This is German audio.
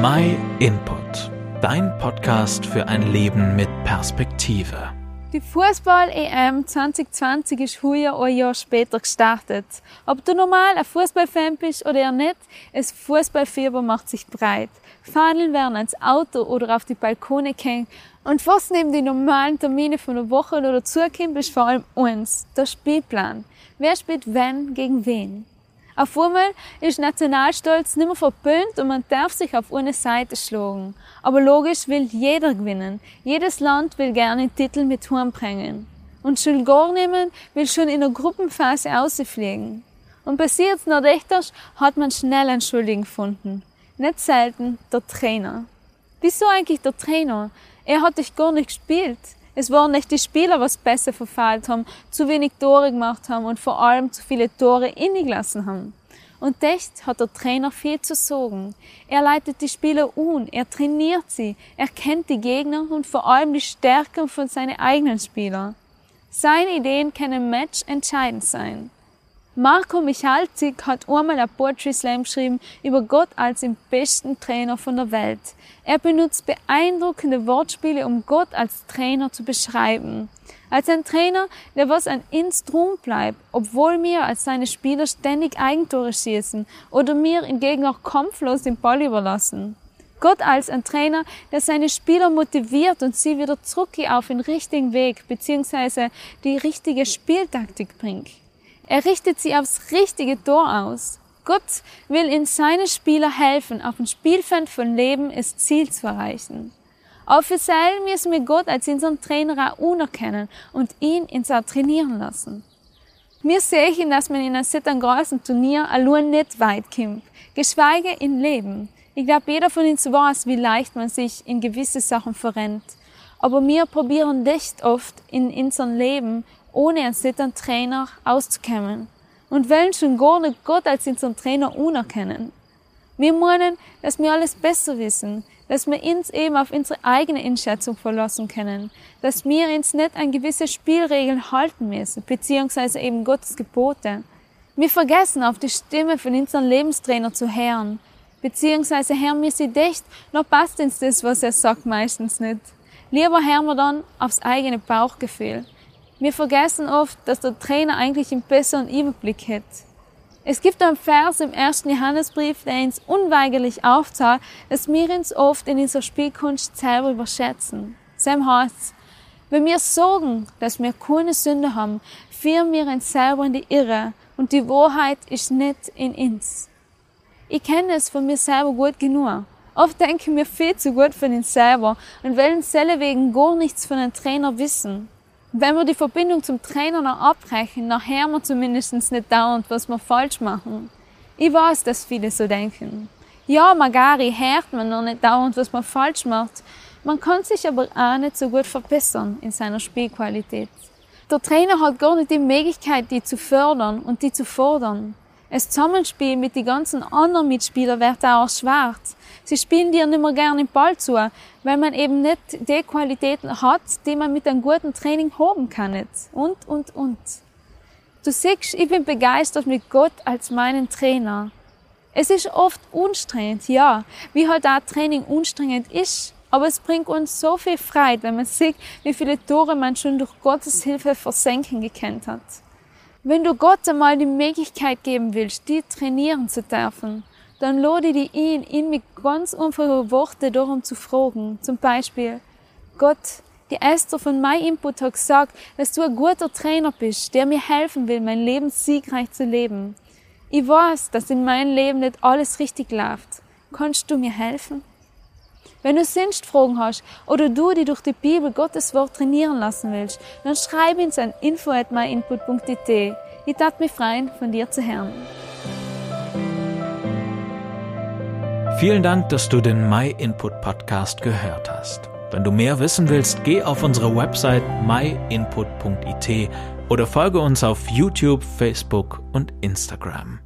My Input, dein Podcast für ein Leben mit Perspektive. Die Fußball-EM 2020 ist heuer ein Jahr später gestartet. Ob du normal ein Fußballfan bist oder eher nicht, es Fußballfieber macht sich breit. Fahnen werden ans Auto oder auf die Balkone gehängt. Und was neben die normalen Termine von der Woche oder dazukommt, ist vor allem eins, der Spielplan. Wer spielt wenn gegen wen? Auf einmal ist Nationalstolz nicht mehr verpönt und man darf sich auf eine Seite schlagen. Aber logisch will jeder gewinnen. Jedes Land will gerne Titel mit bringen. Und schon gar nehmen will schon in der Gruppenphase ausfliegen. Und passiert nach Rechters hat man schnell einen Schuldigen gefunden. Nicht selten der Trainer. Wieso eigentlich der Trainer? Er hat dich gar nicht gespielt. Es waren nicht die Spieler, was besser verfehlt haben, zu wenig Tore gemacht haben und vor allem zu viele Tore innig gelassen haben. Und echt hat der Trainer viel zu sagen. Er leitet die Spieler un, er trainiert sie, er kennt die Gegner und vor allem die Stärken von seinen eigenen Spielern. Seine Ideen können Match entscheidend sein. Marco Michalzik hat einmal ein Poetry Slam geschrieben über Gott als den besten Trainer von der Welt. Er benutzt beeindruckende Wortspiele, um Gott als Trainer zu beschreiben. Als ein Trainer, der was an uns drum bleibt, obwohl wir als seine Spieler ständig Eigentore schießen oder mir hingegen auch kampflos den Ball überlassen. Gott als ein Trainer, der seine Spieler motiviert und sie wieder zurück auf den richtigen Weg bzw. die richtige Spieltaktik bringt. Er richtet sie aufs richtige Tor aus. Gott will in seine Spieler helfen, auf dem Spielfeld von Leben das Ziel zu erreichen. Offiziell müssen wir Gott als unseren Trainer auch unerkennen und ihn ins trainieren lassen. Wir sehen, dass man in einem so großen Turnier allein nicht weit kommt, geschweige in Leben. Ich glaube, jeder von uns weiß, wie leicht man sich in gewisse Sachen verrennt. Aber wir probieren nicht oft in unserem Leben ohne einen solchen Trainer auszukommen. Und wollen schon gar nicht Gott als unseren Trainer unerkennen. Wir meinen, dass wir alles besser wissen, dass wir uns eben auf unsere eigene Einschätzung verlassen können, dass wir uns nicht an gewisse Spielregeln halten müssen, beziehungsweise eben Gottes Gebote. Wir vergessen auf die Stimme von unserem Lebenstrainer zu hören, beziehungsweise hören wir sie dicht, noch passt uns das, was er sagt, meistens nicht. Lieber hören wir dann aufs eigene Bauchgefühl, wir vergessen oft, dass der Trainer eigentlich einen besseren Überblick hat. Es gibt einen Vers im ersten Johannesbrief, der uns unweigerlich aufzeigt, dass wir uns oft in unserer Spielkunst selber überschätzen. Sam heißt, wenn wir sagen, dass wir keine Sünde haben, führen wir uns selber in die Irre und die Wahrheit ist nicht in uns. Ich kenne es von mir selber gut genug. Oft denken wir viel zu gut von uns selber und wollen selber wegen gar nichts von einem Trainer wissen. Wenn wir die Verbindung zum Trainer noch abbrechen, dann hören wir zumindest nicht dauernd, was wir falsch machen. Ich weiß, dass viele so denken. Ja, Magari hört man noch nicht dauernd, was man falsch macht. Man kann sich aber auch nicht so gut verbessern in seiner Spielqualität. Der Trainer hat gar nicht die Möglichkeit, die zu fördern und die zu fordern. Das Zusammenspiel mit den ganzen anderen Mitspielern wird auch schwarz. Sie spielen dir nicht mehr gerne den Ball zu, weil man eben nicht die Qualitäten hat, die man mit einem guten Training haben kann. Und, und, und. Du siehst, ich bin begeistert mit Gott als meinen Trainer. Es ist oft anstrengend, ja, wie halt auch Training anstrengend ist. Aber es bringt uns so viel Freude, wenn man sieht, wie viele Tore man schon durch Gottes Hilfe versenken gekannt hat. Wenn du Gott einmal die Möglichkeit geben willst, die trainieren zu dürfen, dann lade dich ihn, ihn mit ganz einfachen Worten darum zu fragen. Zum Beispiel, Gott, die Esther von My Input hat gesagt, dass du ein guter Trainer bist, der mir helfen will, mein Leben siegreich zu leben. Ich weiß, dass in meinem Leben nicht alles richtig läuft. Kannst du mir helfen? Wenn du Sinnfragen hast oder du die durch die Bibel Gottes Wort trainieren lassen willst, dann schreib uns an info@myinput.it. Ich tat mich freuen, von dir zu hören. Vielen Dank, dass du den MyInput Podcast gehört hast. Wenn du mehr wissen willst, geh auf unsere Website myinput.it oder folge uns auf YouTube, Facebook und Instagram.